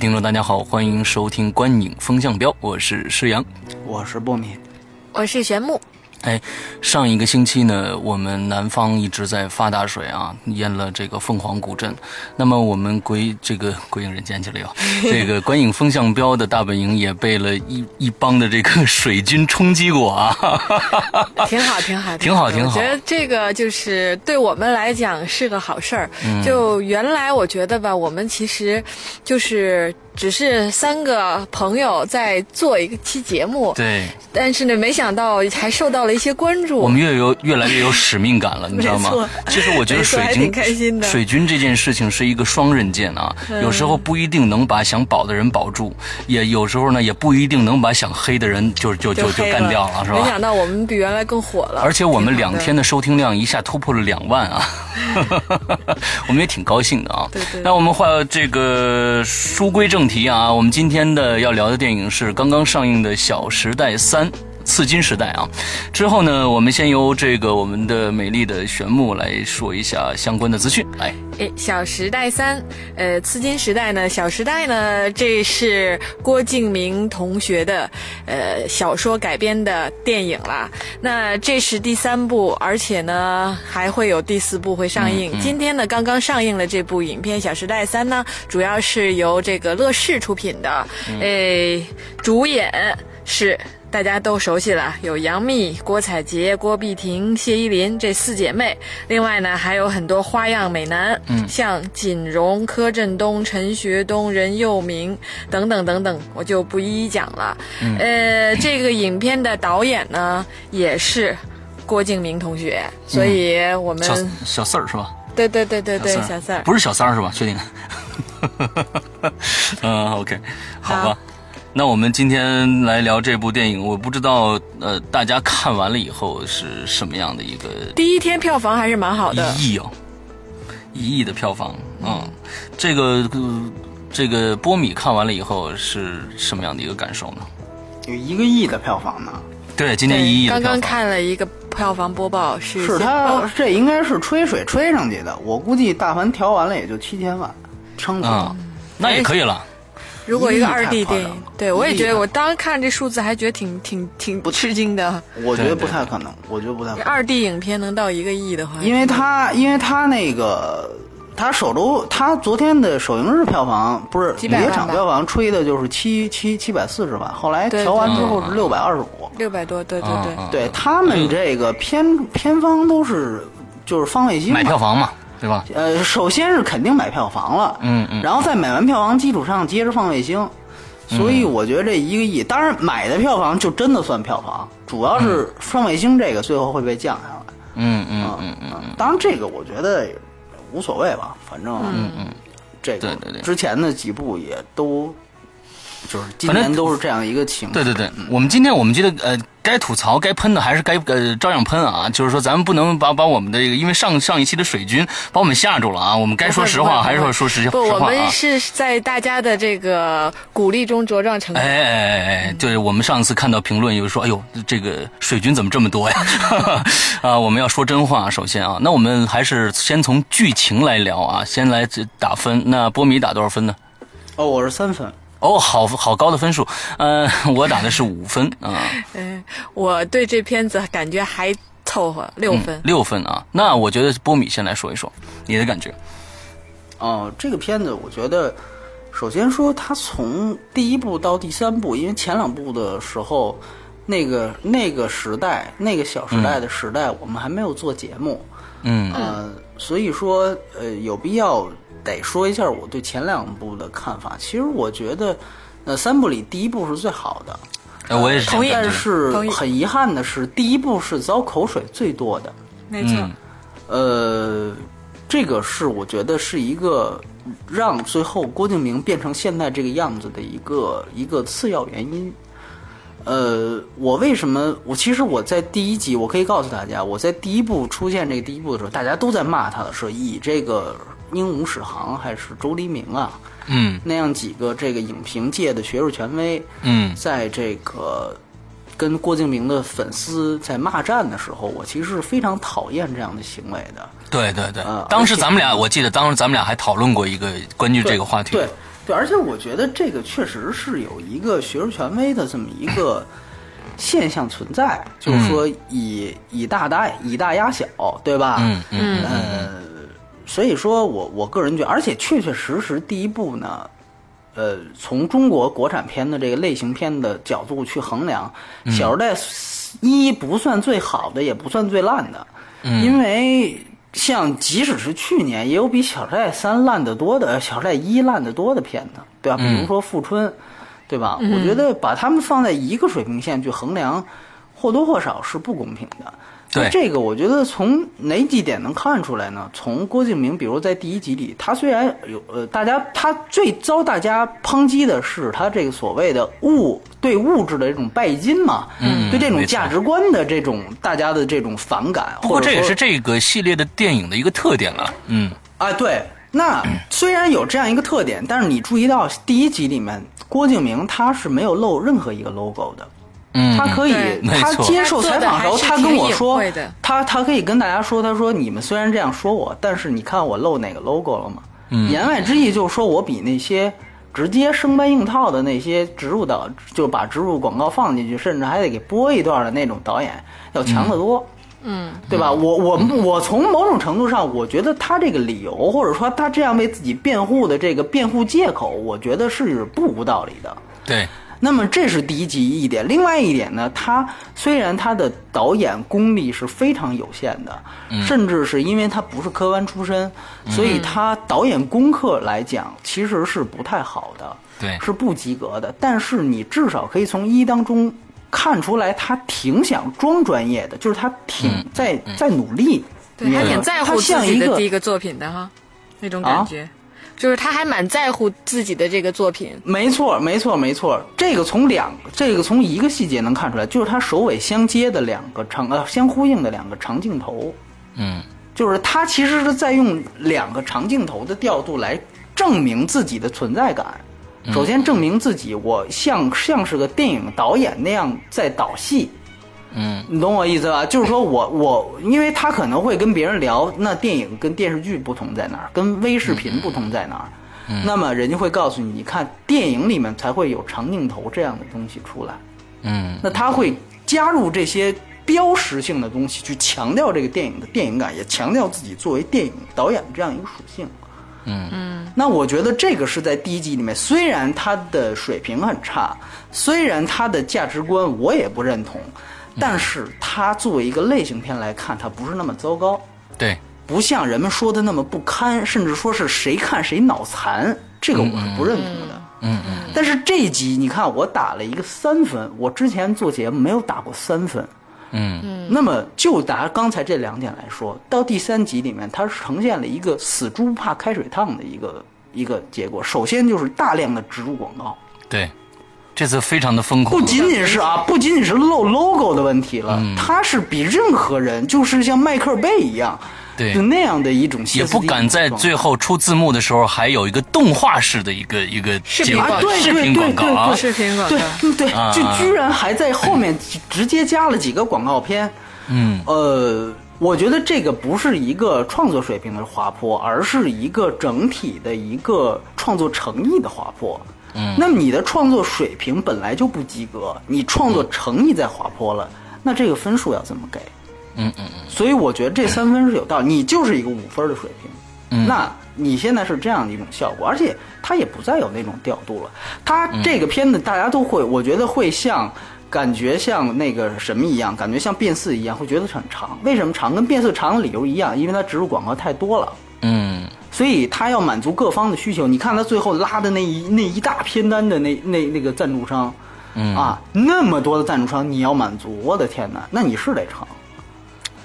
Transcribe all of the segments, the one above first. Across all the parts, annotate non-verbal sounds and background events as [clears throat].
位听众，大家好，欢迎收听《观影风向标》，我是施阳，我是波米，我是玄木。哎，上一个星期呢，我们南方一直在发大水啊，淹了这个凤凰古镇。那么我们鬼这个鬼影人间去了哟。[laughs] 这个观影风向标的大本营也被了一一帮的这个水军冲击过啊。[laughs] 挺好，挺好，[laughs] 挺好，挺好。我觉得这个就是对我们来讲是个好事儿。就原来我觉得吧，我们其实就是只是三个朋友在做一个期节目。对。但是呢，没想到还受到了一些关注。我们越有越来越有使命感了，你知道吗？其实我觉得水 [laughs] 军水军这件事情是一个双刃剑啊，有时候不一定能把想保的人保住，也有时候呢也不一定能把想黑的人就就就就干掉了，是吧？没想到我们比原来更火了，而且我们两天的收听量一下突破了两万啊，[laughs] [laughs] 我们也挺高兴的啊。对对。那我们话这个书归正题啊，我们今天的要聊的电影是刚刚上映的《小时代三》。刺金时代啊，之后呢，我们先由这个我们的美丽的玄木来说一下相关的资讯。来，哎，小时代三，呃，刺金时代呢，小时代呢，这是郭敬明同学的呃小说改编的电影啦。那这是第三部，而且呢还会有第四部会上映。今天呢刚刚上映了这部影片《小时代三》呢，主要是由这个乐视出品的，诶，主演是。大家都熟悉了，有杨幂、郭采洁、郭碧婷、谢依霖这四姐妹。另外呢，还有很多花样美男，嗯，像锦荣、柯震东、陈学冬、任佑明等等等等，我就不一一讲了。呃，这个影片的导演呢，也是郭敬明同学，所以我们小小四儿是吧？对对对对对，小四儿不是小三儿是吧？确定？[laughs] 嗯，OK，好吧。那我们今天来聊这部电影，我不知道呃，大家看完了以后是什么样的一个？第一天票房还是蛮好的，一亿哦，一亿的票房，嗯，这个这个波米看完了以后是什么样的一个感受呢？有一个亿的票房呢？对，今天一亿。刚刚看了一个票房播报，是是他这应该是吹水吹上去的，我估计大盘调完了也就七千万，撑死了，那也可以了。如果一个二 D 电影，对我也觉得，我当时看这数字还觉得挺挺挺不吃惊的。我觉得不太可能，我觉得不太可能。二 D 影片能到一个亿的话，因为他因为他那个他首周他昨天的首映日票房不是每场票房吹的就是七七七百四十万，后来调完之后是六百二十五，六百多，对对对，对他们这个片片方都是就是方卫星买票房嘛。对吧？呃，首先是肯定买票房了，嗯嗯，然后在买完票房基础上接着放卫星，所以我觉得这一个亿，当然买的票房就真的算票房，主要是放卫星这个最后会被降下来，嗯嗯嗯嗯，当然这个我觉得无所谓吧，反正嗯嗯，这个之前的几部也都。就是今年都是这样一个情况。对对对，我们今天我们觉得呃，该吐槽该喷的还是该呃照样喷啊。就是说，咱们不能把把我们的这个，因为上上一期的水军把我们吓住了啊。我们该说实话还是说说实话。不，我们是在大家的这个鼓励中茁壮成长。哎哎哎哎，对，我们上次看到评论有说，哎呦，这个水军怎么这么多呀？[laughs] 啊，我们要说真话，首先啊，那我们还是先从剧情来聊啊，先来打分。那波米打多少分呢？哦，我是三分。哦，好好高的分数，呃，我打的是五分啊。[laughs] 嗯，我对这片子感觉还凑合，六分。六分啊，那我觉得波米先来说一说你的感觉。哦，这个片子我觉得，首先说它从第一部到第三部，因为前两部的时候，那个那个时代，那个小时代的时代，我们还没有做节目，嗯呃，所以说呃有必要。得说一下我对前两部的看法。其实我觉得，呃，三部里第一部是最好的。哎，我也是。同意。但是很遗憾的是，第一部是遭口水最多的。没错。呃，这个是我觉得是一个让最后郭敬明变成现在这个样子的一个一个次要原因。呃，我为什么？我其实我在第一集，我可以告诉大家，我在第一部出现这个第一部的时候，大家都在骂他的时候以这个英武史航还是周黎明啊嗯那样几个这个影评界的学术权威，嗯在这个跟郭敬明的粉丝在骂战的时候，我其实是非常讨厌这样的行为的。对对对呃，当时咱们俩，我记得当时咱们俩还讨论过一个关于这个话题。对对，而且我觉得这个确实是有一个学术权威的这么一个现象存在，就是说以以大大以大压小，对吧？嗯嗯呃，所以说我我个人觉得，而且确确实实第一部呢。呃，从中国国产片的这个类型片的角度去衡量，嗯《小时代》一不算最好的，也不算最烂的，嗯因为像即使是去年，也有比《小时代三》烂得多的，《小时代一》烂得多的片子，对吧？比如说《富春》，对吧？我觉得把他们放在一个水平线去衡量，或多或少是不公平的。这个我觉得从哪几点能看出来呢？从郭敬明，比如在第一集里，他虽然有呃，大家他最遭大家抨击的是他这个所谓的物对物质的这种拜金嘛，嗯对这种价值观的这种大家的这种反感，不过这也是这个系列的电影的一个特点了。嗯啊，对。那 [clears throat] 虽然有这样一个特点，但是你注意到第一集里面，郭敬明他是没有露任何一个 logo 的。嗯，他可以，他接受采访的时候，他跟我说他他可以跟大家说，他说你们虽然这样说我，但是你看我露哪个 logo 了吗？嗯。言外之意就是说我比那些直接生搬硬套的那些植入导，就把植入广告放进去，甚至还得给播一段的那种导演要强得多。嗯，对吧？我我我从某种程度上，我觉得他这个理由，或者说他这样为自己辩护的这个辩护借口，我觉得是不无道理的。对，那么这是第一集一点，另外一点呢，他虽然他的导演功力是非常有限的，甚至是因为他不是科班出身，所以他导演功课来讲其实是不太好的，对。是不及格的。但是你至少可以从一当中看出来，他挺想装专业的，就是他挺在、在努力，对，还挺在乎自像一个己的第一个作品的哈，那种感啊？觉，就是他还蛮在乎自己的这个作品。没错，没错，没错。这个从两，这个从一个细节能看出来，就是他首尾相接的两个长呃相呼应的两个长镜头，嗯就是他其实是在用两个长镜头的调度来证明自己的存在感。首先证明自己，我像像是个电影导演那样在导戏，嗯你懂我意思吧？就是说我我，因为他可能会跟别人聊，那电影跟电视剧不同在哪儿，跟微视频不同在哪儿。嗯那么人家会告诉你，你看电影里面才会有长镜头这样的东西出来。嗯那他会加入这些标识性的东西，去强调这个电影的电影感，也强调自己作为电影导演的这样一个属性。嗯嗯那我觉得这个是在第一季里面，虽然他的水平很差，虽然他的价值观我也不认同，但是它作为一个类型片来看，它不是那么糟糕，对，不像人们说的那么不堪，甚至说是谁看谁脑残，这个我是不认同的。嗯嗯但是这一集你看，我打了一个三分，我之前做节目没有打过三分。嗯那么就拿刚才这两点来说，到第三集里面，它是呈现了一个死猪不怕开水烫的一个一个结果。首先就是大量的植入广告，对，这次非常的疯狂。不。仅仅是啊，不仅仅是露 logo 的问题了，嗯。它是比任何人就是像迈克尔贝一样，对。就那样的一种歇也不敢在最后出字幕的时候，还有一个动画式的一个一个视频广告。视频广告啊，视频广告。对嗯对啊，就居然还在后面直接加了几个广告片，嗯呃，我觉得这个不是一个创作水平的滑坡，而是一个整体的一个创作诚意的滑坡。嗯那么你的创作水平本来就不及格，你创作诚意在滑坡了，那这个分数要怎么给？嗯嗯嗯所以我觉得这三分是有道理，你就是一个五分的水平。嗯那你现在是这样的一种效果，而且它也不再有那种调度了。它这个片子大家都会，我觉得会像。感觉像那个什么一样，感觉像变四一样，会觉得很长。为什么长？跟变四长的理由一样，因为它植入广告太多了，嗯所以他要满足各方的需求。你看他最后拉的那一那一大片单的那那那个赞助商，嗯啊，那么多的赞助商你要满足，我的天哪，那你是得成。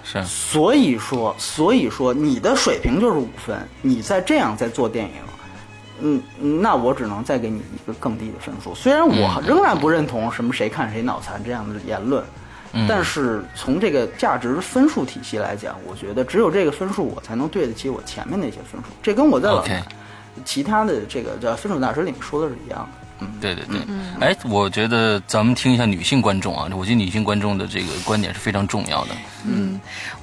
是，所以说，所以说你的水平就是五分，你再这样再做电影，嗯，那我只能再给你一个更低的分数。虽然我仍然不认同什么谁看谁脑残这样的言论，但是从这个价值分数体系来讲，我觉得只有这个分数我才能对得起我前面那些分数。这跟我在其他的这个叫分手大师里面说的是一样的。嗯对对对，哎，我觉得咱们听一下女性观众啊，我觉得女性观众的这个观点是非常重要的。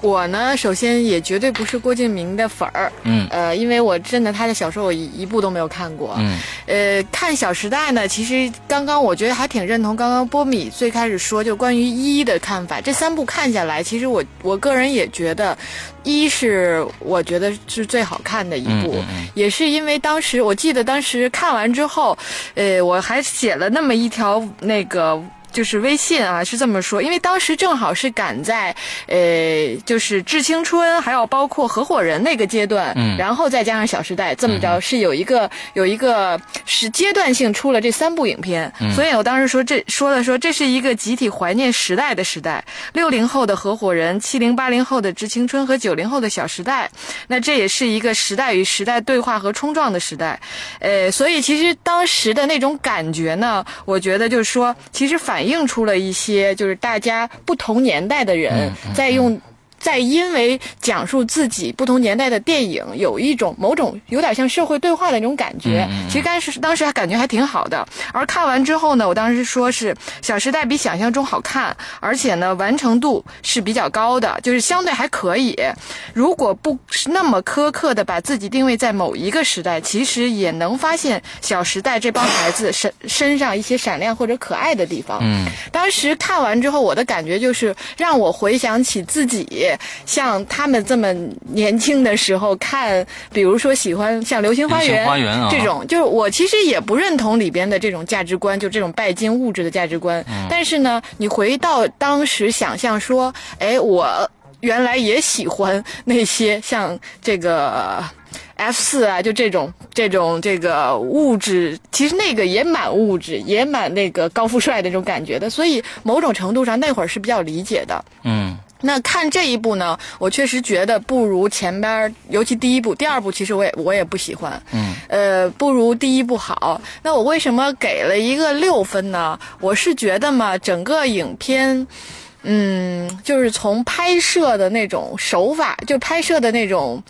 我呢，首先也绝对不是郭敬明的粉儿，嗯。呃，因为我真的他的小说我一一部都没有看过，嗯，呃，看《小时代》呢，其实刚刚我觉得还挺认同刚刚波米最开始说就关于一的看法，这三部看下来，其实我我个人也觉得一是我觉得是最好看的一部，嗯嗯嗯。也是因为当时我记得当时看完之后，呃，我还写了那么一条那个。就是微信啊，是这么说，因为当时正好是赶在，呃，就是致青春，还有包括合伙人那个阶段，嗯。然后再加上小时代，这么着是有一个有一个是阶段性出了这三部影片，所以我当时说这说了说这是一个集体怀念时代的时代，六零后的合伙人，七零八零后的致青春和九零后的小时代，那这也是一个时代与时代对话和冲撞的时代，呃，所以其实当时的那种感觉呢，我觉得就是说，其实反映出了一些就是大家不同年代的人在用。在因为讲述自己不同年代的电影，有一种某种有点像社会对话的那种感觉。其实当时当时还感觉还挺好的。而看完之后呢，我当时说是《小时代》比想象中好看，而且呢完成度是比较高的，就是相对还可以。如果不是那么苛刻的把自己定位在某一个时代，其实也能发现《小时代》这帮孩子身身上一些闪亮或者可爱的地方。嗯，当时看完之后，我的感觉就是让我回想起自己像他们这么年轻的时候看，比如说喜欢像《流星花园花园》啊这种，就是我其实也不认同里边的这种价值观，就这种拜金物质的价值观。但是呢，你回到当时想象说，哎，我原来也喜欢那些像这个。F 四啊，就这种这种这个物质，其实那个也蛮物质，也蛮那个高富帅的那种感觉的，所以某种程度上那会儿是比较理解的。嗯那看这一部呢，我确实觉得不如前边儿，尤其第一部、第二部，其实我也我也不喜欢。嗯，呃，不如第一部好。那我为什么给了一个六分呢？我是觉得嘛，整个影片。嗯，就是从拍摄的那种手法，就拍摄的那种，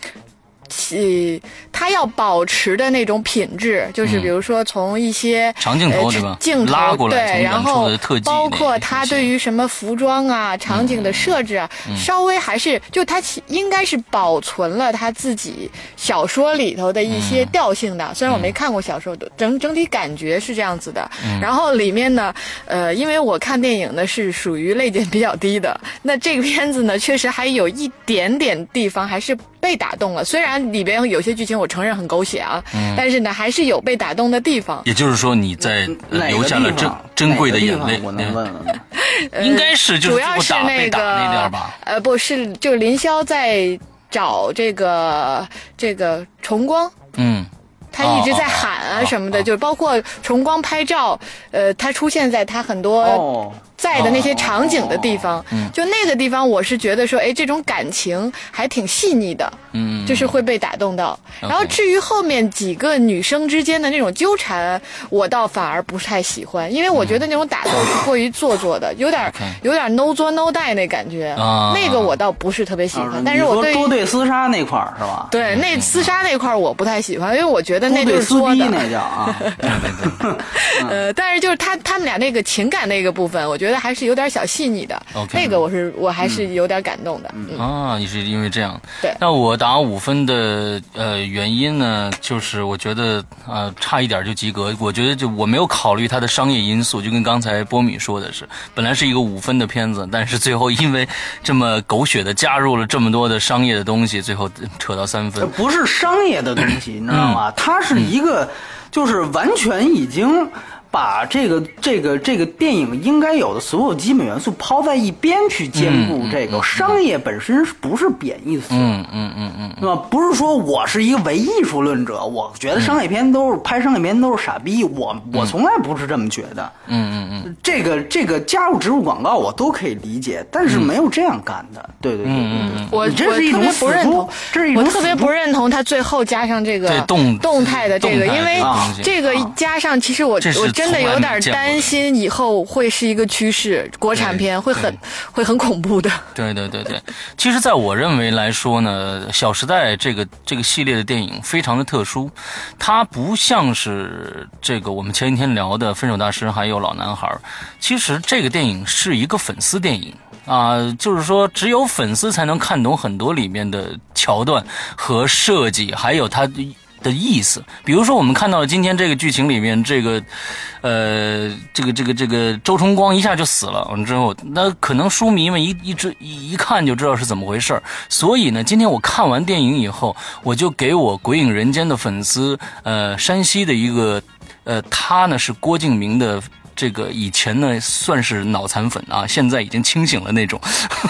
其他要保持的那种品质，就是比如说从一些长镜头呃对吧镜头拉过来对，然后包括他对于什么服装啊、场景的设置啊，稍微还是就他其应该是保存了他自己小说里头的一些调性的。虽然我没看过小说，整整体感觉是这样子的。然后里面呢，呃，因为我看电影呢是属于泪点比较低的，[laughs] 那这个片子呢确实还有一点点地方还是被打动了。虽然里边有些剧情我承认很狗血啊，但是呢还是有被打动的地方。也就是说你在呃留下了珍珍贵的眼泪我能问问吗？应该是就是主要是那个吧？呃，不是，就是林霄在找这个这个崇光。嗯他一直在喊啊哦什么的，哦就包括崇光拍照，呃，他出现在他很多哦，在的那些场景的地方，嗯。就那个地方，我是觉得说，哎，这种感情还挺细腻的，嗯，就是会被打动到。然后至于后面几个女生之间的那种纠缠，我倒反而不太喜欢，因为我觉得那种打斗是过于做作的，有点有点 no 作 no die 那感觉，啊。那个我倒不是特别喜欢。啊但是我对于你说多对厮杀那块儿是吧？对那厮杀那块儿我不太喜欢，因为我觉得那就是作的。那叫啊，[laughs] [laughs] 呃，但是就是他他们俩那个情感那个部分，我觉得还是有点小细腻的。OK 那个我是我还是有点感动的。嗯，啊，你是因为这样。对那我打五分的呃原因呢，就是我觉得呃差一点就及格。我觉得就我没有考虑它的商业因素，就跟刚才波米说的是，本来是一个五分的片子，但是最后因为这么狗血的加入了这么多的商业的东西，最后扯到三分。不是商业的东西，[clears throat] 你知道吗？嗯它是一个，就是完全已经把这个这个这个电影应该有的所有基本元素抛在一边去兼顾这个商业本身是不是贬义词？嗯嗯嗯嗯，对吧？不是说我是一个唯艺术论者，我觉得商业片都是、拍商业片都是傻逼，我我从来不是这么觉得。嗯嗯嗯，这个这个加入植入广告我都可以理解，但是没有这样干的。对对对对对，我你这是一我特别不种死猪认同，这是一种我特别不认同他最后加上这个动动态的这个，因为这个加上，其实我我真的有点担心以后会是一个趋势，国产片会很 [laughs] 会很恐怖的。对对对对，其实，在我认为来说呢，《小时代》这个这个系列的电影非常的特殊，它不像是这个我们前几天聊的《分手大师》还有《老男孩》，其实这个电影是一个粉丝电影。啊、就是说，只有粉丝才能看懂很多里面的桥段和设计，还有它的意思。比如说，我们看到了今天这个剧情里面，这个，呃，这个这个这个周崇光一下就死了，完之后，那可能书迷们一一直一一看就知道是怎么回事。所以呢，今天我看完电影以后，我就给我《鬼影人间》的粉丝，呃，山西的一个，呃，他呢是郭敬明的。这个以前呢算是脑残粉啊，现在已经清醒了那种。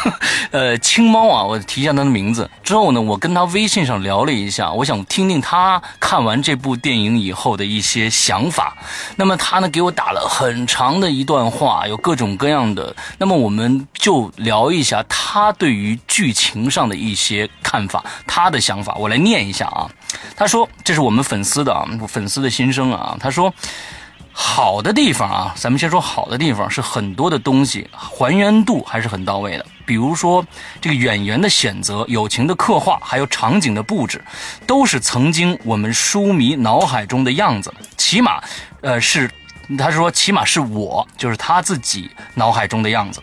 [laughs] 呃，青猫啊，我提一下他的名字。之后呢，我跟他微信上聊了一下，我想听听他看完这部电影以后的一些想法。那么他呢给我打了很长的一段话，有各种各样的。那么我们就聊一下他对于剧情上的一些看法，他的想法，我来念一下啊。他说：“这是我们粉丝的啊，粉丝的心声啊。”他说。好的地方啊，咱们先说好的地方，是很多的东西还原度还是很到位的。比如说这个演员的选择、友情的刻画，还有场景的布置，都是曾经我们书迷脑海中的样子。起码，呃，是他说起码是我，就是他自己脑海中的样子。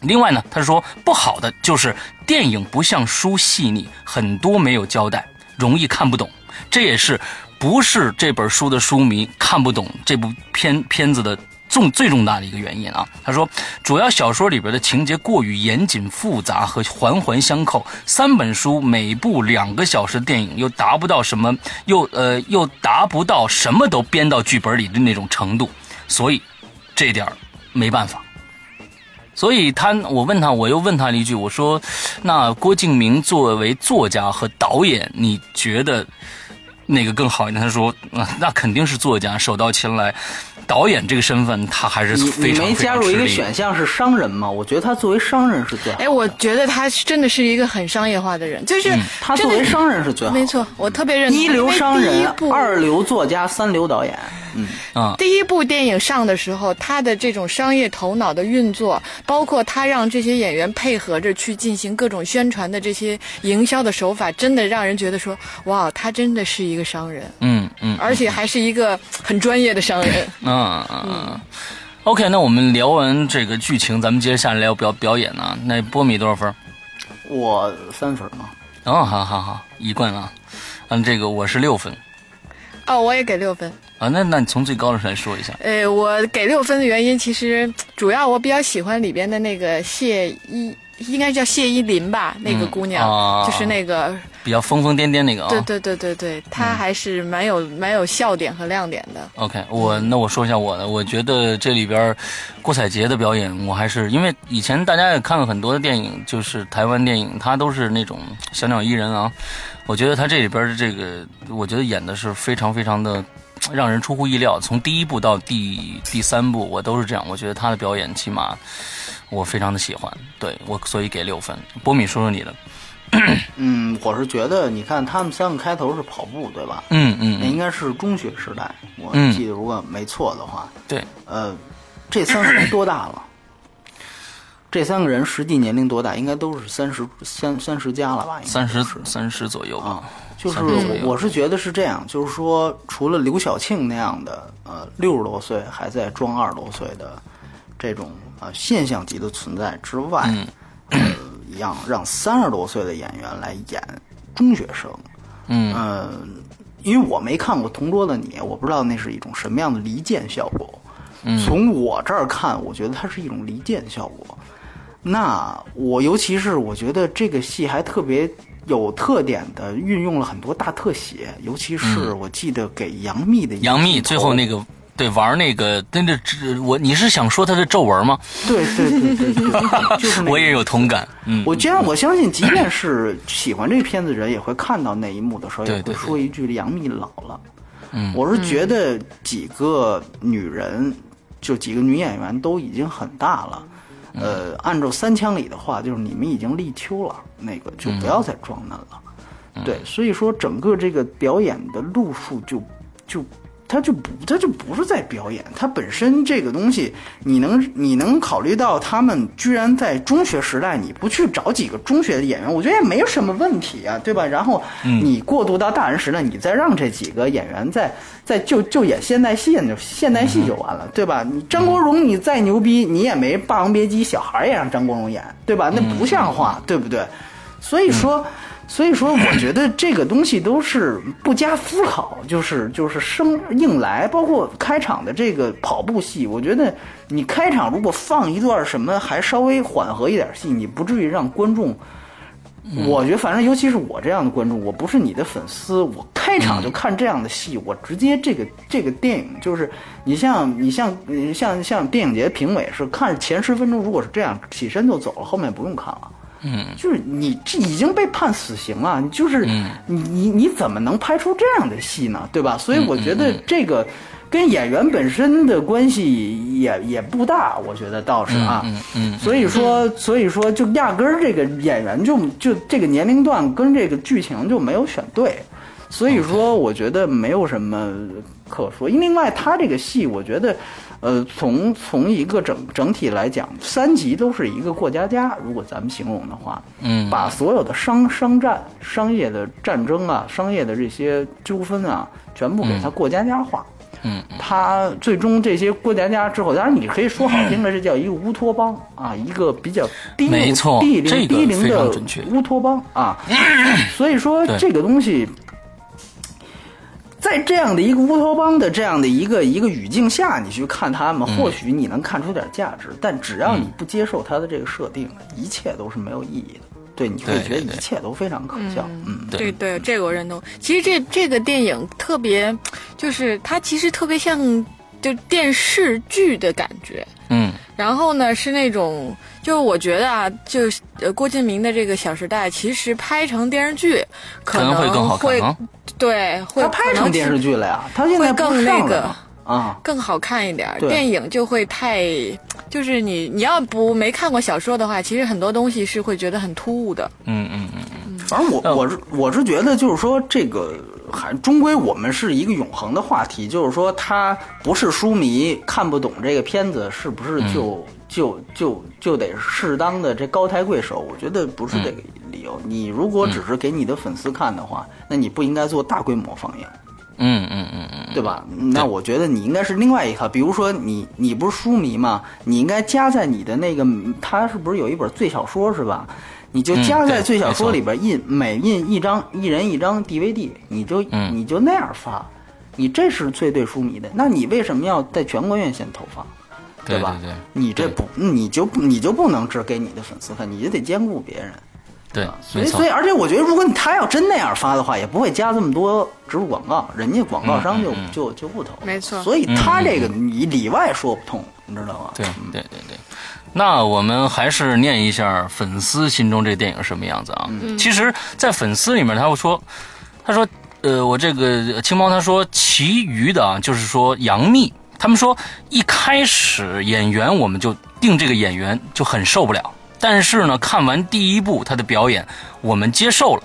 另外呢，他说不好的就是电影不像书细腻，很多没有交代，容易看不懂。这也是不是这本书的书迷看不懂这部片片子的重最重大的一个原因啊。他说，主要小说里边的情节过于严谨复杂和环环相扣，三本书每部两个小时的电影又达不到什么，又呃又达不到什么都编到剧本里的那种程度，所以这点没办法。所以他，我问他，我又问他了一句，我说：“那郭敬明作为作家和导演，你觉得哪个更好一点？”他说：“啊，那肯定是作家，手到擒来。导演这个身份，他还是你非常你没加入一个选项是商人吗？我觉得他作为商人是最好的。哎，我觉得他真的是一个很商业化的人，就是嗯他作为商人是最好的。没错，我特别认同一流商人一部，二流作家，三流导演。嗯，啊。第一部电影上的时候，他的这种商业头脑的运作，包括他让这些演员配合着去进行各种宣传的这些营销的手法，真的让人觉得说，哇，他真的是一个商人，嗯嗯而且还是一个很专业的商人。嗯嗯嗯。OK，那我们聊完这个剧情，咱们接着下来聊表表演呢。那波米多少分？我三分嘛。哦，好好好，一贯啊。嗯，这个我是六分哦，我也给六分。啊。那那你从最高的来说一下。呃，我给六分的原因，其实主要我比较喜欢里边的那个谢依，应该叫谢依霖吧，那个姑娘，啊就是那个，比较疯疯癫癫那个啊。对对对对对，他还是蛮有蛮有笑点和亮点的。OK，我那我说一下我的，我觉得这里边郭采洁的表演，我还是因为以前大家也看了很多的电影，就是台湾电影，他都是那种小鸟依人啊。我觉得他这里边的这个，我觉得演的是非常非常的让人出乎意料。从第一部到第第三部，我都是这样。我觉得他的表演起码我非常的喜欢，对我所以给六分。波米说说你的，嗯，我是觉得，你看他们三个开头是跑步，对吧？嗯嗯嗯，那应该是中学时代，我嗯记得如果没错的话。对，呃，这三个人多大了？[clears throat] 这三个人实际年龄多大？应该都是三十三三十加了吧？三十三十左右吧啊。就是30左右我是觉得是这样，就是说，除了刘晓庆那样的呃六十多岁还在装二十多岁的这种啊、呃现象级的存在之外，嗯呃，[clears throat] 让让三十多岁的演员来演中学生，嗯呃，因为我没看过《同桌的你》，我不知道那是一种什么样的离间效果。嗯从我这儿看，我觉得它是一种离间效果。那我尤其是我觉得这个戏还特别有特点的运用了很多大特写，尤其是我记得给杨幂的嗯杨幂最后那个对，玩那个，那那这我你是想说他的皱纹吗？对对对对对，就是那个我也有同感，嗯，我既然我相信，即便是喜欢这个片子的人，也会看到那一幕的时候，也会说一句“杨幂老了”。嗯我是觉得几个女人，就几个女演员都已经很大了。呃，按照三枪里的话，就是你们已经立秋了，那个就不要再装嫩了。对，所以说整个这个表演的路数就就。它就不，他就不是在表演，他本身这个东西，你能你能考虑到他们居然在中学时代，你不去找几个中学的演员，我觉得也没有什么问题啊，对吧？然后你过渡到大人时代，你再让这几个演员再再就就演现代戏，就现代戏就完了，对吧？你张国荣你再牛逼，你也没《霸王别姬》小孩也让张国荣演，对吧？那不像话，对不对？所以说。所以说，我觉得这个东西都是不加思考，就是就是生硬来。包括开场的这个跑步戏，我觉得你开场如果放一段什么还稍微缓和一点戏，你不至于让观众。我觉得，反正尤其是我这样的观众，我不是你的粉丝，我开场就看这样的戏，我直接这个这个电影就是你像你像你像像电影节评委是看前十分钟，如果是这样起身就走了，后面不用看了。嗯，就是你这已经被判死刑了，你就是、你你你怎么能拍出这样的戏呢？对吧？所以我觉得这个跟演员本身的关系也也不大，我觉得倒是啊。嗯嗯所以说所以说就压根儿这个演员就就这个年龄段跟这个剧情就没有选对。所以说，我觉得没有什么可说。另外，他这个戏，我觉得，呃，从从一个整整体来讲，三级都是一个过家家。如果咱们形容的话，嗯把所有的商商战、商业的战争啊、商业的这些纠纷啊，全部给它过家家化。嗯，他最终这些过家家之后，当然你可以说好听的，这叫一个乌托邦啊，一个比较低没错低这个龄低龄的乌托邦啊。所以说这个东西。在这样的一个乌托邦的这样的一个一个语境下，你去看他嗯们，或许你能看出点价值，但只要你不接受他的这个设定，一切都是没有意义的。对，你会觉得一切都非常可笑。嗯，对对，这个我认同。其实这这个电影特别，就是它其实特别像就电视剧的感觉。嗯然后呢，是那种，就是我觉得啊，就是呃郭敬明的这个《小时代》，其实拍成电视剧可可能会更好看啊对，会他拍成电视剧剧了呀，他现在会更那个啊。更好看一点儿。电影就会太，就是你你要不没看过小说的话，其实很多东西是会觉得很突兀的。嗯嗯嗯嗯反正我我是我是觉得，就是说这个还终归我们是一个永恒的话题，就是说他不是书迷看不懂这个片子，是不是就、就就就得适当的这高抬贵手？我觉得不是这个理由。你如果只是给你的粉丝看的话，那你不应该做大规模放映。嗯嗯嗯嗯对吧？那我觉得你应该是另外一套，比如说你你不是书迷吗？你应该加在你的那个，他是不是有一本最小说是吧？你就加在最小说里边印，每印一张，一人一张 DVD，你就、嗯你就那样发，你这是最对书迷的。那你为什么要在全国院线投放？对吧？对对你这不，你就你就不能只给你的粉丝看，你就得兼顾别人。对，所以，所以，，而且我觉得，如果你他要真那样发的话，也不会加这么多植入广告，人家广告商就、就就不投。没错所以他这个你里外说不通，你知道吗？对对对对。那我们还是念一下粉丝心中这电影什么样子啊？其实，在粉丝里面，他会说，他说，呃，我这个青猫他说，其余的啊，就是说杨幂，他们说一开始演员我们就定这个演员就很受不了，但是呢，看完第一部他的表演，我们接受了。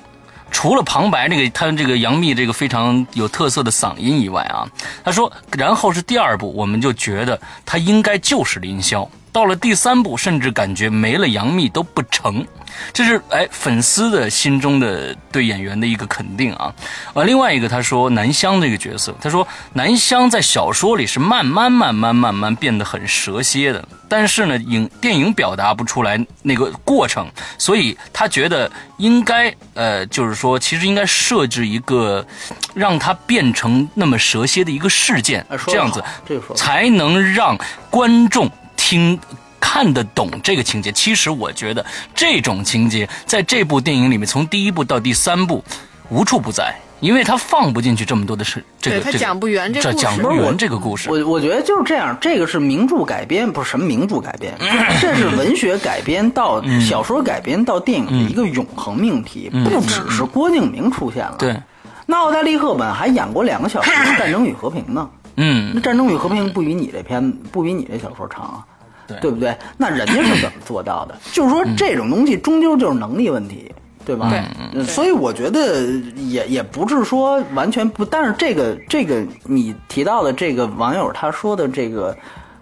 除了旁白这个他这个杨幂这个非常有特色的嗓音以外啊，他说，然后是第二部，我们就觉得他应该就是林霄。到了第三部，甚至感觉没了杨幂都不成，这是哎粉丝的心中的对演员的一个肯定啊。呃，另外一个他说南湘这个角色，他说南湘在小说里是慢慢慢慢慢慢变得很蛇蝎的，但是呢影电影表达不出来那个过程，所以他觉得应该呃就是说其实应该设置一个让他变成那么蛇蝎的一个事件这样子才能让观众听看得懂这个情节。其实我觉得这种情节在这部电影里面，从第一部到第三部无处不在。因为他放不进去这么多的事，这个对他这个讲不圆这这故事讲不圆这个故事。我我觉得就是这样，这个是名著改编，不是什么名著改编，[laughs] 这是文学改编到小说改编到电影的一个永恒命题，不只是郭敬明出现了，对，那奥黛丽·赫本还演过两个小时的《战争与和平》呢。嗯那《战争与和平》不比你这篇不比你这小说长啊，对对不对？那人家是怎么做到的？就是说这种东西终究就是能力问题，对吧？对嗯所以我觉得也也不是说完全不，但是这个这个你提到的这个网友他说的这个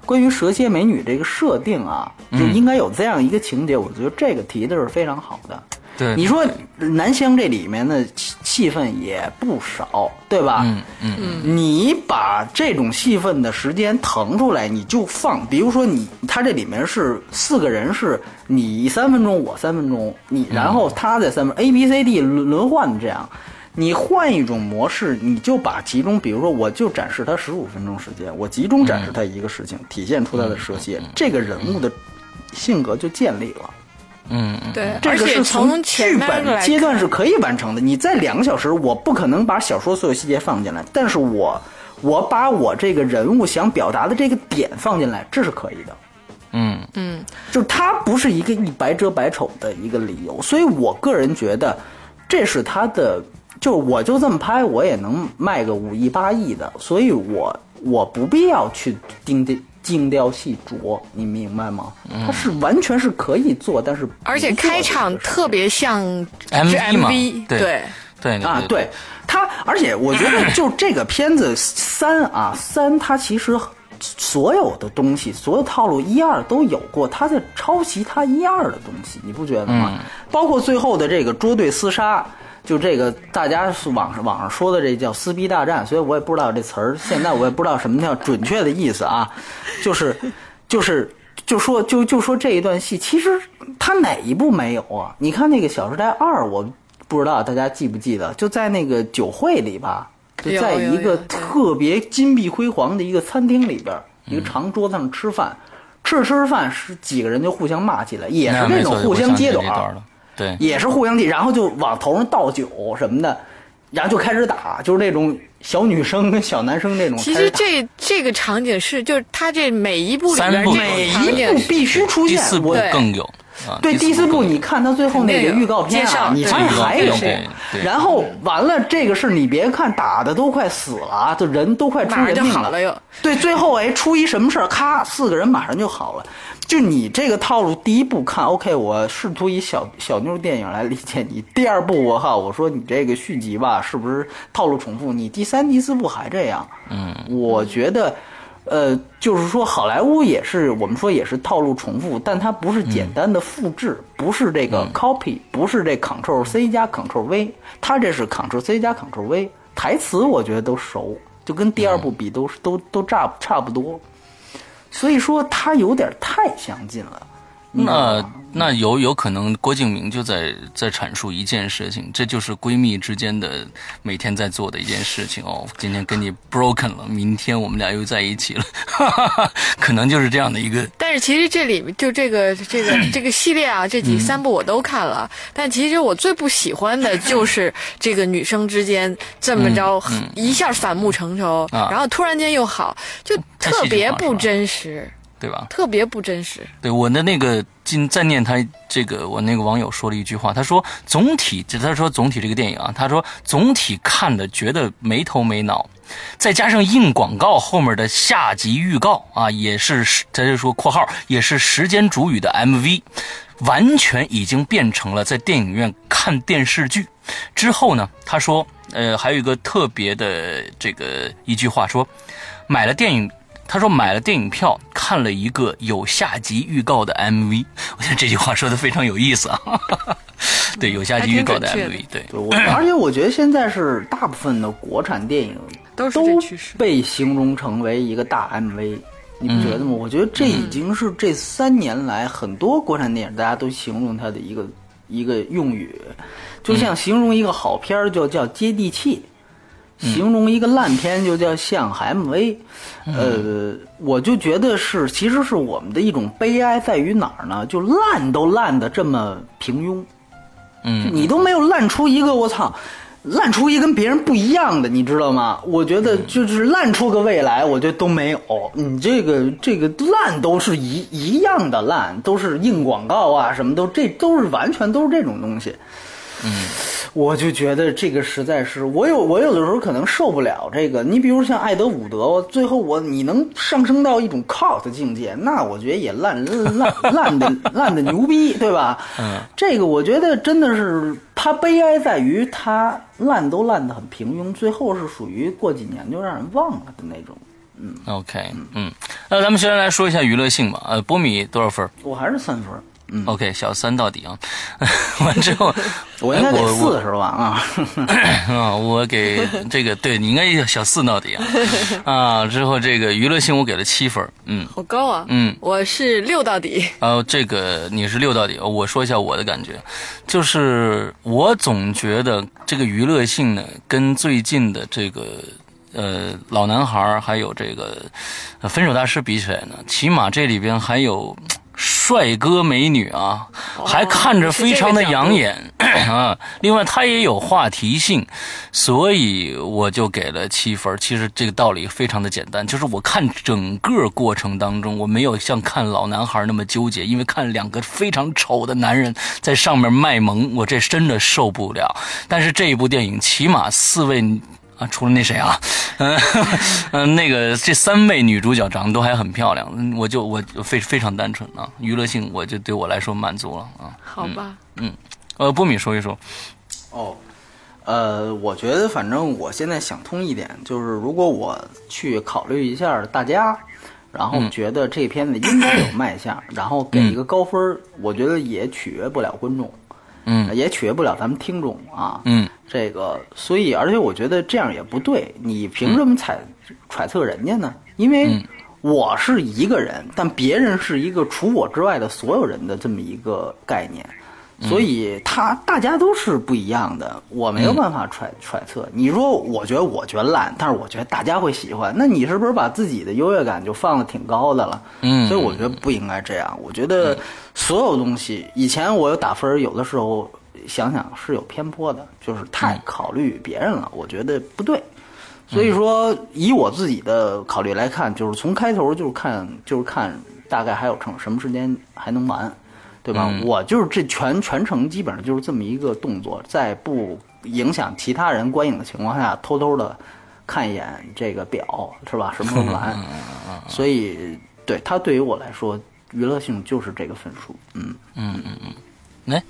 关于蛇蝎美女这个设定啊，就应该有这样一个情节，我觉得这个提的是非常好的。对，你说南湘这里面的气气氛也不少，对吧？嗯嗯你把这种戏份的时间腾出来，你就放，比如说你，他这里面是四个人，是你三分钟，我三分钟，你然后他在三分，A B C D 轮轮换这样。你换一种模式，你就把其中，比如说，我就展示他十五分钟时间，我集中展示他一个事情，体现出他的蛇蝎，这个人物的性格就建立了。嗯嗯，对，这而且个是从剧本阶段是可以完成的。你在两个小时，我不可能把小说所有细节放进来，但是我我把我这个人物想表达的这个点放进来，这是可以的。嗯嗯，就是它不是一个一白遮百丑的一个理由，所以我个人觉得这是他的，就是我就这么拍，我也能卖个五亿八亿的，所以我我不必要去精雕精雕细琢，你明白吗？它是完全是可以做，但是而且开场特别像 MV 对对对啊，对它，而且我觉得 [laughs] 就这个片子三啊三，它其实所有的东西，所有套路一二都有过，它在抄袭它一二的东西，你不觉得吗？包括最后的这个捉对厮杀。就这个，大家是网上网上说的这叫撕逼大战，所以我也不知道这词儿，现在我也不知道什么叫准确的意思啊，就是，就是，就说就就说这一段戏，其实它哪一部没有啊？你看那个《小时代二》，我不知道大家记不记得，就在那个酒会里吧，就在一个特别金碧辉煌的一个餐厅里边，一个长桌子上吃饭，吃着吃着饭是几个人就互相骂起来，也是那种互相揭短对，也是互相递，然后就往头上倒酒什么的，然后就开始打，就是那种小女生跟小男生那种其实。这这个场景是，就是他这每一部里三部边这每种场一部景，必须出现，第四部我对。更有啊，对第四部，你看他最后那个预告片啊，你发现还有然后完了这个是你别看打的都快死了啊，就人都快出马上就人命好了又。对，最后哎出一什么事儿，咔四个人马上就好了。就你这个套路，第一部看 OK，我试图以小小妞电影来理解你。第二部我靠，我说你这个续集吧，是不是套路重复？你第三、第四部还这样，嗯，我觉得，呃，就是说好莱坞也是我们说也是套路重复，但它不是简单的复制，不是这个 copy，、不是这 Ctrl C 加 Ctrl V，它这是 Ctrl C 加 Ctrl V，台词我觉得都熟，就跟第二部比都是、都都差差不多，所以说它有点太相近了。那那有有可能郭敬明就在在阐述一件事情，这就是闺蜜之间的每天在做的一件事情哦。今天跟你 broken 了，明天我们俩又在一起了，哈哈哈，可能就是这样的一个。但是其实这里就这个这个这个系列啊，这几三部我都看了，但其实我最不喜欢的就是这个女生之间这么着、一下反目成仇，啊。然后突然间又好，就特别不真实，对吧？特别不真实。对我的那个今再念他这个我那个网友说了一句话，他说总体就他说总体这个电影啊，他说总体看的觉得没头没脑，再加上硬广告后面的下集预告啊，也是他就说括号也是时间主语的 MV，完全已经变成了在电影院看电视剧。之后呢，他说呃还有一个特别的这个一句话说，买了电影。他说买了电影票，看了一个有下集预告的 MV。我觉得这句话说的非常有意思啊。[laughs] 对，有下集预告的 MV，准对，对，我而且我觉得现在是大部分的国产电影都是这趋势被形容成为一个大 MV，你不觉得吗？我觉得这已经是这三年来很多国产电影大家都形容它的一个一个用语，就像形容一个好片儿就叫接地气。形容一个烂片就叫像 MV，呃，我就觉得是，其实是我们的一种悲哀在于哪儿呢？就烂都烂的这么平庸，嗯，你都没有烂出一个我操，烂出一跟别人不一样的，你知道吗？我觉得就是烂出个未来，我觉得都没有。你这个这个烂都是一一样的烂，都是硬广告啊，什么都这都是完全都是这种东西。嗯，我就觉得这个实在是，我有我有的时候可能受不了这个。你比如像艾德伍德，最后我你能上升到一种 cult 境界，那我觉得也烂烂烂的烂的牛逼，对吧？[laughs] 嗯，这个我觉得真的是他悲哀在于他烂都烂的很平庸，最后是属于过几年就让人忘了的那种。嗯，OK，嗯，那咱们先来说一下娱乐性吧。呃，波米多少分？我还是三分。OK，小三到底啊！完之后，我应该给四是吧？啊，啊，我给这个，对你应该小四到底啊！啊，之后这个娱乐性我给了七分，嗯，好高啊！嗯，我是六到底。呃，这个你是六到底，我说一下我的感觉，就是我总觉得这个娱乐性呢，跟最近的这个呃老男孩还有这个分手大师比起来呢，起码这里边还有。帅哥美女啊，还看着非常的养眼 [clears throat] 啊。另外，他也有话题性，所以我就给了七分。其实这个道理非常的简单，就是我看整个过程当中，我没有像看老男孩那么纠结，因为看两个非常丑的男人在上面卖萌，我这真的受不了。但是这一部电影，起码四位。啊，除了那谁啊，嗯嗯，[laughs] 那个这三位女主角长得都还很漂亮，我就我非非常单纯啊，娱乐性我就对我来说满足了啊。好吧，嗯，呃，波米说一说。哦，呃，我觉得反正我现在想通一点，就是如果我去考虑一下大家，然后觉得这片子应该有卖相，然后给一个高分，我觉得也取悦不了观众。嗯，也取悦不了咱们听众啊。嗯，这个，所以，而且我觉得这样也不对。你凭什么揣揣测人家呢？因为我是一个人，但别人是一个除我之外的所有人的这么一个概念。所以他大家都是不一样的，我没有办法揣揣测。你说，我觉得我觉得烂，但是我觉得大家会喜欢，那你是不是把自己的优越感就放的挺高的了？嗯，所以我觉得不应该这样。我觉得所有东西，以前我有打分，有的时候想想是有偏颇的，就是太考虑别人了，我觉得不对。所以说，以我自己的考虑来看，就是从开头就是看，就是看大概还有成什么时间还能完。对吧？我就是这全全程基本上就是这么一个动作，在不影响其他人观影的情况下，偷偷的看一眼这个表，是吧？什么时候完？所以，对他对于我来说，娱乐性就是这个分数。嗯嗯嗯嗯，来，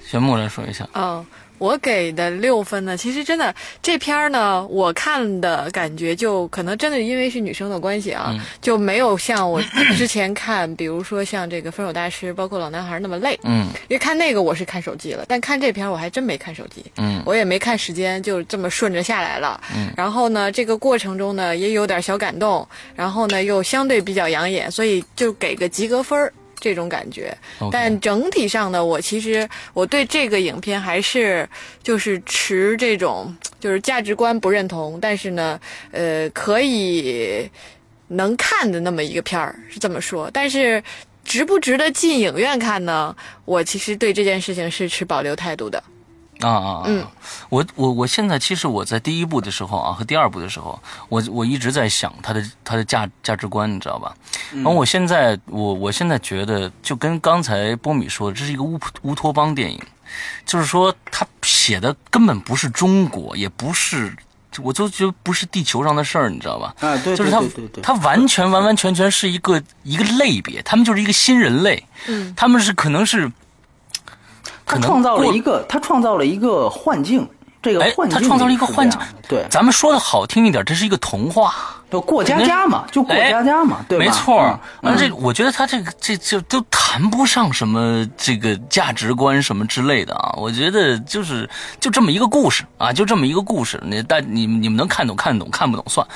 玄牧来说一下。嗯。我给的六分呢，其实真的这片儿呢，我看的感觉就可能真的因为是女生的关系啊，就没有像我之前看，比如说像这个《分手大师》，包括《老男孩》那么累。嗯，因为看那个我是看手机了，但看这片我还真没看手机。嗯，我也没看时间，就这么顺着下来了。嗯，然后呢，这个过程中呢也有点小感动，然后呢又相对比较养眼，所以就给个及格分儿。这种感觉，但整体上呢，我其实我对这个影片还是就是持这种就是价值观不认同，但是呢，呃，可以能看的那么一个片儿是这么说。但是值不值得进影院看呢？我其实对这件事情是持保留态度的。啊啊嗯，我我我现在其实我在第一部的时候啊和第二部的时候，我我一直在想他的他的价价值观，你知道吧？然后我现在我我现在觉得就跟刚才波米说的，这是一个乌乌托邦电影，就是说他写的根本不是中国，也不是，我就觉得不是地球上的事儿，你知道吧？啊，对，就是他他完全完完全全是一个一个类别，他们就是一个新人类，嗯，他们是可能是。他创造了一个，他创造了一个幻境，这个幻境，他创造了一个幻境。对，咱们说的好听一点，这是一个童话，就过家家嘛，就过家家嘛，对吧？没错。而这，我觉得他这个这就都谈不上什么这个价值观什么之类的啊。我觉得就是就这么一个故事啊，就这么一个故事。你但你你们能看懂看懂，看不懂算。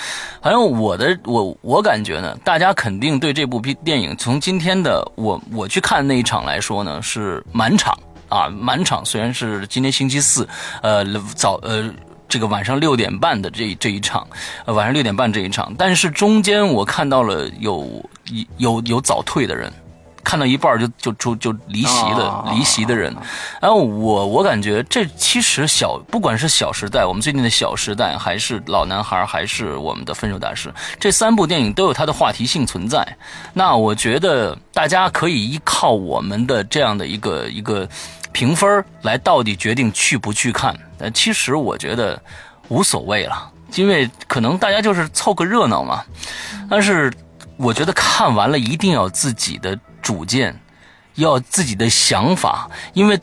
反正我的我我感觉呢，大家肯定对这部片电影从今天的我我去看那一场来说呢，是满场。啊，满场虽然是今天星期四，呃，早呃，这个晚上六点半的这这一场，呃，晚上六点半这一场，但是中间我看到了有有有早退的人。看到一半就就就就离席的、哦离席的人。然后我我感觉这其实小，不管是《小时代》，我们最近的《小时代》，还是《老男孩》，还是我们的《分手大师》，这三部电影都有它的话题性存在。那我觉得大家可以依靠我们的这样的一个一个评分来到底决定去不去看。但，其实我觉得无所谓了，因为可能大家就是凑个热闹嘛。但是我觉得看完了一定要自己的主见，要自己的想法，因为。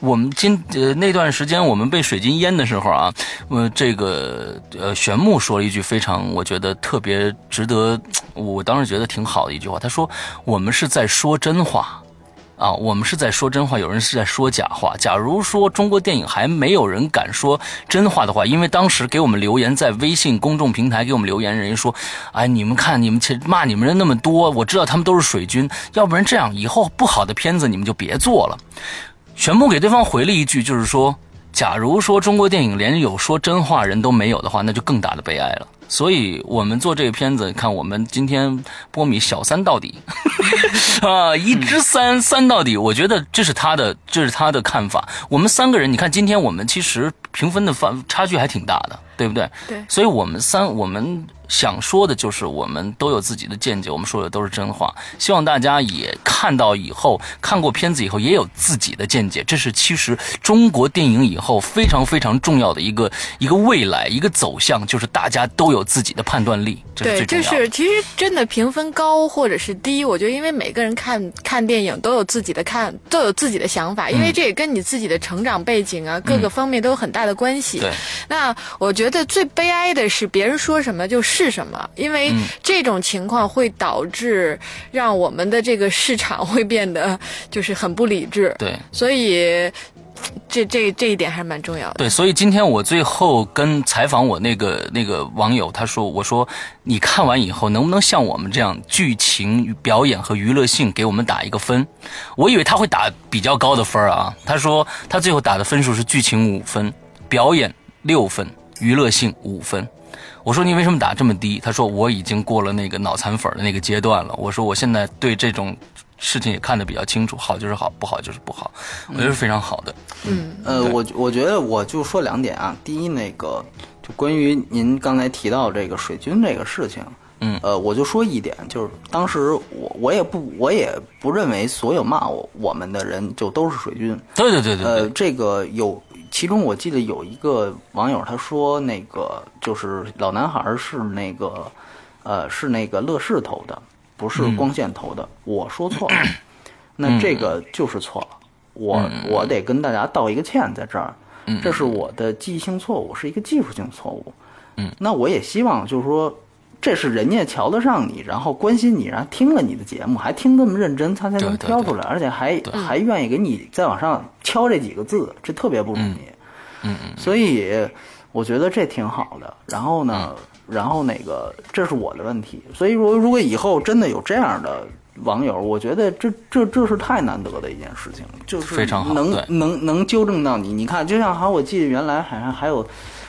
我们今呃那段时间我们被水晶淹的时候啊，呃这个呃玄牧说了一句非常我觉得特别值得，我当时觉得挺好的一句话，他说我们是在说真话。啊，我们是在说真话，有人是在说假话。假如说中国电影还没有人敢说真话的话，因为当时给我们留言在微信公众平台给我们留言人家说，哎，你们看你们其骂你们人那么多，我知道他们都是水军，要不然这样以后不好的片子你们就别做了。玄牧给对方回了一句，就是说，假如说中国电影连有说真话人都没有的话，那就更大的悲哀了。所以我们做这个片子，看我们今天波米小三到底 [laughs] 啊，一只三三到底，我觉得这是他的，这是他的看法。我们三个人，你看今天我们其实评分的范差距还挺大的，对不对？对所以我们三我们想说的就是，我们都有自己的见解，我们说的都是真话。希望大家也看到以后，看过片子以后也有自己的见解。这是其实中国电影以后非常非常重要的一个一个未来一个走向，就是大家都有自己的判断力，这是对，最重就要的。是其实真的评分高或者是低，我觉得因为每个人看看电影都有自己的看，都有自己的想法，因嗯为这也跟你自己的成长背景啊、各个方面都有很大的关系。对，那我觉得最悲哀的是别人说什么就是什么，因为嗯这种情况会导致让我们的这个市场会变得就是很不理智。对。所以这这这一点还是蛮重要的。对，所以今天我最后跟采访我那个那个网友，他说：“我说你看完以后能不能像我们这样剧情表演和娱乐性给我们打一个分？”我以为他会打比较高的分啊，他说他最后打的分数是剧情五分，表演六分，娱乐性五分。我说你为什么打这么低？他说我已经过了那个脑残粉的那个阶段了。我说我现在对这种事情也看得比较清楚，好就是好，不好就是不好，我觉得是非常好的。嗯，呃，我我觉得我就说两点啊。第一，那个就关于您刚才提到这个水军这个事情，嗯呃，我就说一点，就是当时我我也不我也不认为所有骂我我们的人就都是水军。对对对对对。呃，这个有，其中我记得有一个网友他说，那个就是老男孩是那个，呃，是那个乐视投的，不是光线投的。我说错了，那这个就是错了，我我得跟大家道一个歉，在这儿，这是我的记忆性错误，是一个技术性错误。嗯，那我也希望就是说。这是人家瞧得上你，然后关心你，然后听了你的节目，还听那么认真，他才能挑出来，而且还还愿意给你再往上敲这几个字，这特别不容易。嗯嗯，所以我觉得这挺好的。然后呢，然后那个这是我的问题。所以说，如果以后真的有这样的网友，我觉得这这这是太难得的一件事情，就是非常好能能能纠正到你。你看，就像好，我记得原来好像还有。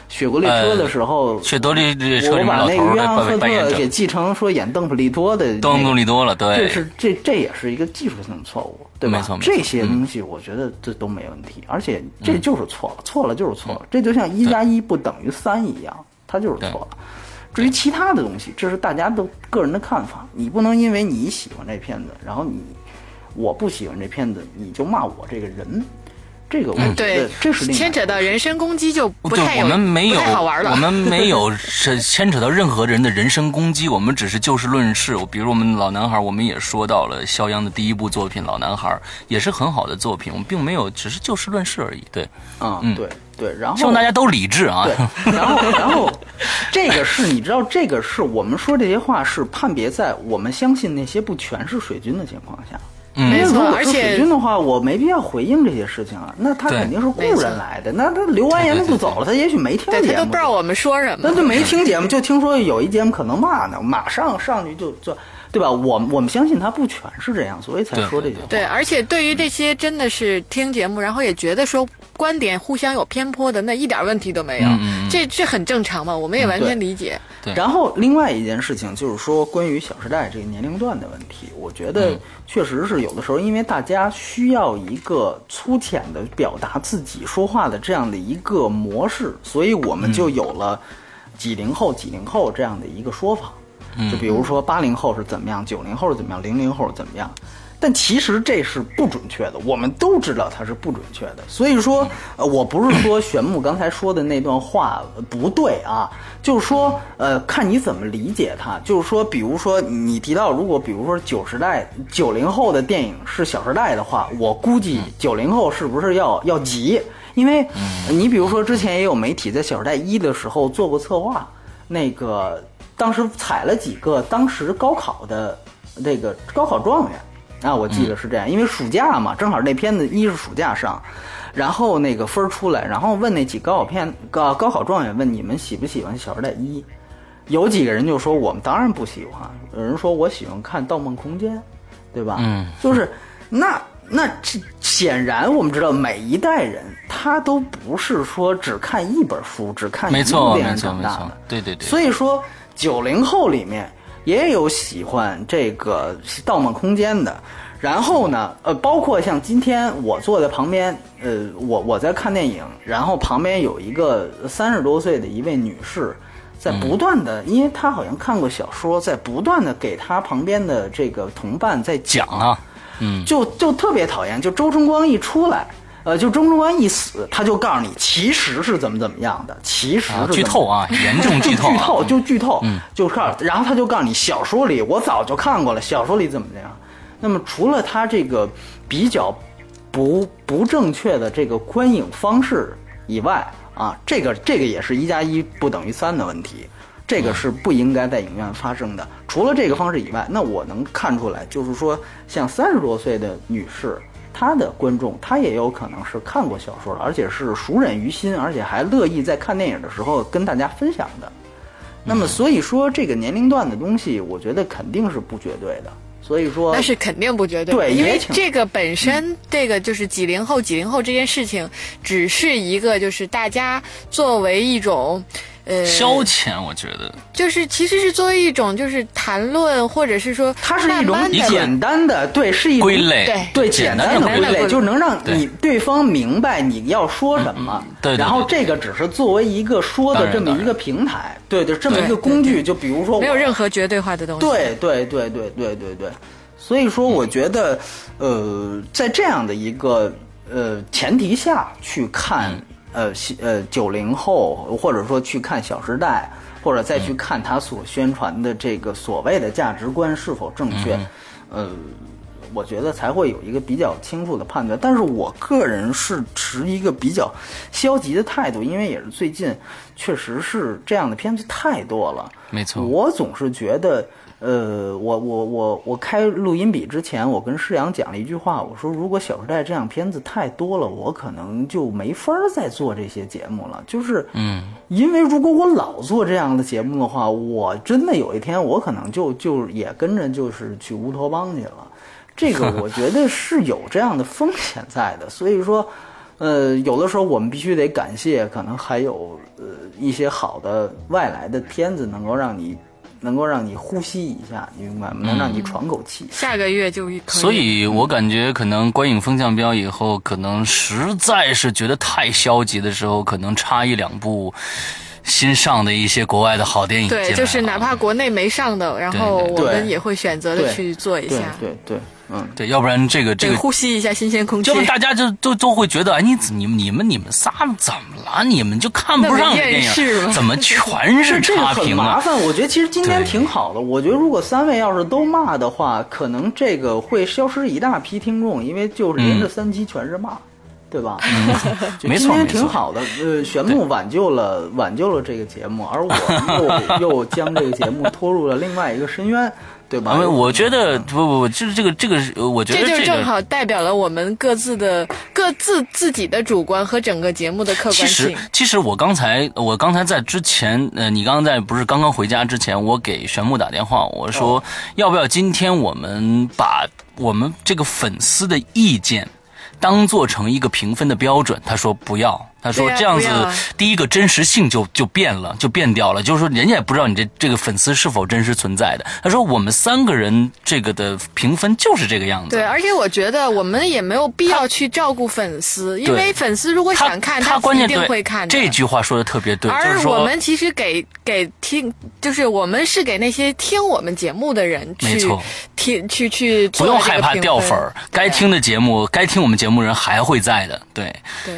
雪国列车的时候，雪国列列车我把那个约翰赫特给继承说演邓布利多的、那个，邓布利多了，对这，是这这也是一个技术性的错误，对吧？这些东西我觉得这都没问题，而且这就是错了，错了就是错了，这就像一加一不等于三一样，它就是错了。至于其他的东西，这是大家都个人的看法，你不能因为你喜欢这片子，然后你我不喜欢这片子，你就骂我这个人。这个我觉对得这是牵扯到人身攻击就不对太，有，我们没有，太好玩了。我们没有 [laughs] 是牵扯到任何人的人身攻击，我们只是就事论事。比如我们老男孩，我们也说到了肖央的第一部作品《老男孩》，也是很好的作品，我们并没有，只是就事论事而已。对，啊、嗯对对，然后希望大家都理智啊。对，[laughs] 然后然后这个是你知道，这个是我们说这些话是判别在我们相信那些不全是水军的情况下。嗯没错因为如果是而且水军的话，我没必要回应这些事情啊。那他肯定是雇人来的，那他留完言他就走了，他也许没听对节目，他都不知道我们说什么那。就没听节目，就听说有一节目可能骂呢，马上上去就就，对吧？我我们相信他不全是这样，所以才说这些话。对，而且对于这些真的是听节目，然后也觉得说观点互相有偏颇的，那一点问题都没有，这这很正常嘛，我们也完全理解。对然后另外一件事情就是说，关于《小时代》这个年龄段的问题，我觉得嗯确实是有的时候，因为大家需要一个粗浅的表达自己说话的这样的一个模式，所以我们就有了几零后、几零后这样的一个说法。就比如说八零后是怎么样，九零后是怎么样，零零后是怎么样。但其实这是不准确的，我们都知道它是不准确的。所以说，呃，我不是说玄牧刚才说的那段话呃不对啊，就是说，呃，看你怎么理解它。就是说，比如说你提到，如果比如说九十代、九零后的电影是《小时代》的话，我估计九零后是不是要要急？因为呃你比如说之前也有媒体在《小时代一》的时候做过策划，那个当时采了几个当时高考的这个高考状元。啊，我记得是这样，因为暑假嘛，正好那片子一是暑假上，然后那个分儿出来，然后问那几高考片高高考状元问你们喜不喜欢《小时代一》，有几个人就说我们当然不喜欢，有人说我喜欢看《盗梦空间》，对吧？嗯，就是那那这显然我们知道每一代人他都不是说只看一本书，只看一部，电影长大的，，对对对。所以说，九零后里面也有喜欢这个《盗梦空间》的。然后呢，呃，包括像今天我坐在旁边，呃，我我在看电影，然后旁边有一个三十多岁的一位女士，在不断的，因为她好像看过小说，在不断的给她旁边的这个同伴在讲啊，嗯，就就特别讨厌，就周春光一出来，呃，就周春光一死，他就告诉你其实是怎么怎么样的，其实是啊剧透啊，严重剧 [laughs] 透就剧透啊，就剧透，就告诉，然后他就告诉你小说里我早就看过了，小说里怎么怎么样。那么除了他这个比较不不正确的这个观影方式以外啊，这个这个也是一加一不等于三的问题，这个是不应该在影院发生的。除了这个方式以外，那我能看出来，就是说像三十多岁的女士。她的观众，他也有可能是看过小说的，而且是熟稔于心，而且还乐意在看电影的时候跟大家分享的。那么，所以说这个年龄段的东西，我觉得肯定是不绝对的。所以说，那是肯定不绝对，对因为这个本身，这个就是几零后、几零后这件事情，只是一个就是大家作为一种。呃，消遣，我觉得。就是其实是作为一种就是谈论，或者是说它是一种简单的，对，是一种归类，对对简简单的归类，就是能让你对。方明白你要说什么。对对对然后这个只是作为一个说的这么一个平台，对对，这么一个工具。就比如说，没有任何绝对化的东西。对对对对对对。对，所以说我觉得，呃，在这样的一个呃前提下去看，呃西呃九零后，或者说去看《小时代》，或者再去看他所宣传的这个所谓的价值观是否正确，呃。我觉得才会有一个比较清楚的判断，但是我个人是持一个比较消极的态度，因为也是最近确实是这样的片子太多了。没错我总是觉得，呃，我我我我开录音笔之前，我跟施阳讲了一句话，我说如果《小时代》这样片子太多了，我可能就没法儿再做这些节目了。就是，嗯，因为如果我老做这样的节目的话，我真的有一天我可能就就也跟着就是去乌托邦去了。这个 [laughs] 我觉得是有这样的风险在的，所以说，呃，有的时候我们必须得感谢，可能还有呃一些好的外来的片子，能够让你能够让你呼吸一下，你明白吗？能让你喘口气。下个月就可以。所以我感觉可能观影风向标以后，可能实在是觉得太消极的时候，可能差一两部新上的一些国外的好电影进来对，啊。就是哪怕国内没上的，然后我们也会选择的去做一对下，对对，嗯，对，要不然这个这，个呼吸一下新鲜空气要。不然大家就都都会觉得，哎，你你你们你们仨怎么了？你们就看不上这电影，怎么全是这个很差评啊？麻烦。我觉得其实今天挺好的。我觉得如果三位要是都骂的话，可能这个会消失一大批听众，因为就是连着三期全是骂。对吧？[laughs] 没错没错挺好的。呃，玄牧挽救了挽救了这个节目，而我又 [laughs] 又将这个节目拖入了另外一个深渊，对吧？啊，我觉得不不不，就是这个这个我觉得这就这个正好代表了我们各自的各自自己的主观和整个节目的客其实观性。，其实我刚才，我刚才在之前，呃，你刚刚在不是刚刚回家之前，我给玄牧打电话，我说、要不要今天我们把我们这个粉丝的意见当做成一个评分的标准？他说不要，他说这样子第一个真实性就就变了，就变掉了。就是说，人家也不知道你这这个粉丝是否真实存在的。他说我们三个人这个的评分就是这个样子。对，而且我觉得我们也没有必要去照顾粉丝，因为粉丝如果想看，他关一定会看。这句话说的特别对，而我们其实给给听，就是我们是给那些听我们节目的人去没错听去去不用害怕掉粉儿，该听的节目，该听我们节目人还会在的。对，对。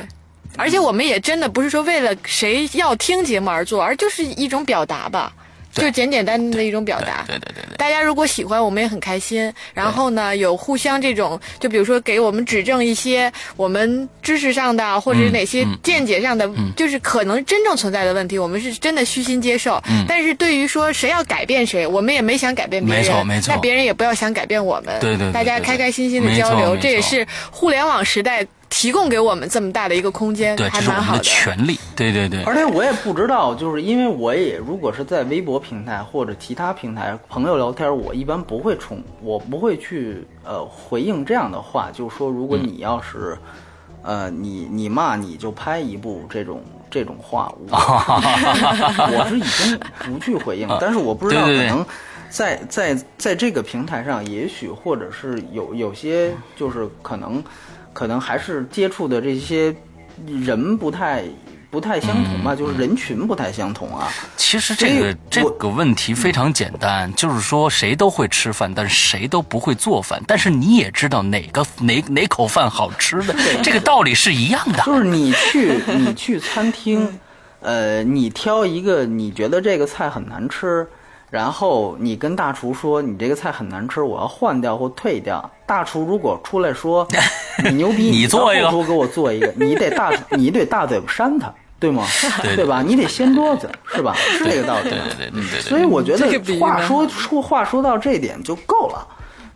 而且我们也真的不是说为了谁要听节目而做，而就是一种表达吧，对就简简单单的一种表达。对对对对。大家如果喜欢，我们也很开心。然后呢，有互相这种，就比如说给我们指正一些我们知识上的或者是哪些嗯见解上的，就是可能真正存在的问题，我们是真的虚心接受。嗯但是对于说谁要改变谁，我们也没想改变别人，没错没错那别人也不要想改变我们。对对对大家开开心心的交流，这也是互联网时代提供给我们这么大的一个空间，对，这是我们的还蛮好的。权利。对对对。而且我也不知道，就是因为我也如果是在微博平台或者其他平台朋友聊天，我一般不会冲，我不会去呃回应这样的话，就是说如果你要是、呃你你骂你就拍一部这种这种话，我 [laughs] 我是已经不去回应，但是我不知道可能。在在在这个平台上，也许或者是有有些就是可能，可能还是接触的这些人不太不太相同吧，就是人群不太相同啊。其实这个这个问题非常简单，就是说谁都会吃饭，但是谁都不会做饭。但是你也知道哪个哪哪口饭好吃的，这个道理是一样的。就是你去你去餐厅，呃，你挑一个你觉得这个菜很难吃，然后你跟大厨说你这个菜很难吃，我要换掉或退掉。大厨如果出来说 [laughs] 你牛逼，你做一个给我做一个，你得大 [laughs] 你得大嘴巴扇他，对吗？对对吧？你得掀桌子，是吧？[laughs] 是这个道理。对对对对。所以我觉得话说说话说到这点就够了。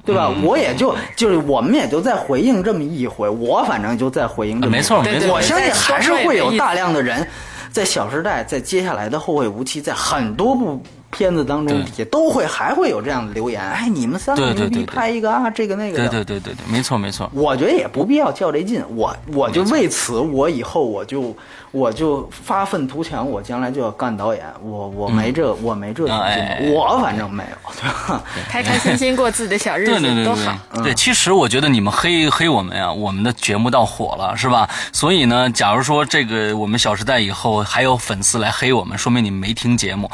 对吧？嗯我也就就是我们也就再回应这么一回，我反正就再回应这么一回。没错没错我相信还是会有大量的人，在《小时代》在接下来的《后会无期》在很多部片子当中对底下都会还会有这样的留言。哎，你们三个牛逼，对对对对拍一个啊，这个那个对的。对对对对，没错没错。我觉得也不必要较这劲，我我就为此，我以后我就我就发愤图强，我将来就要干导演，我我没这、我没这啊哎劲，哎哎我反正没有，对吧？开开心心过自己的小日子对对对对都好。对，对，其实我觉得你们黑黑我们呀，我们的节目倒火了，是吧？所以呢，假如说这个我们《小时代》以后还有粉丝来黑我们，说明你们没听节目，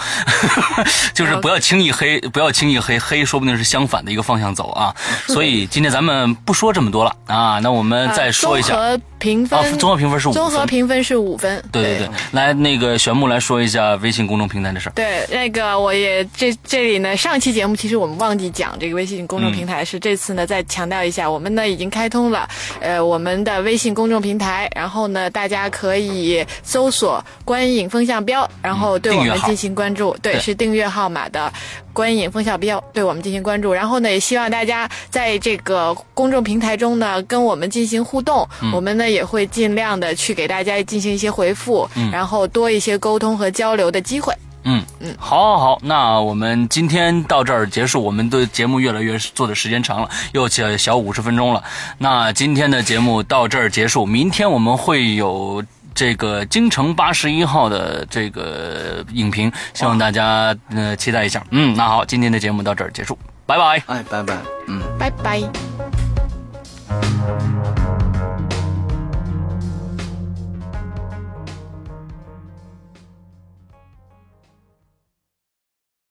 [laughs] 就是不要轻易黑，不要轻易黑，黑说不定是相反的一个方向走啊。所以今天咱们不说这么多了啊，那我们再说一下。评分，啊综合评分是五分。综合评分是五分。对对对，来那个玄木来说一下微信公众平台的事儿。对，那个我也这这里呢，上期节目其实我们忘记讲这个微信公众平台是，这次呢再强调一下，我们呢已经开通了呃我们的微信公众平台，然后呢大家可以搜索“观影风向标”，然后对我们进行关注，对，对。是订阅号码的“观影风向标”，对我们进行关注，然后呢也希望大家在这个公众平台中呢跟我们进行互动，我们呢也会尽量的去给大家进行一些回复，然后多一些沟通和交流的机会。嗯嗯，好，好，好，那我们今天到这儿结束。我们的节目越来越做的时间长了，又小小五十分钟了。那今天的节目到这儿结束，明天我们会有这个京城八十一号的这个影评，希望大家呃期待一下。嗯，那好，今天的节目到这儿结束，拜拜。哎，拜拜，嗯。拜拜。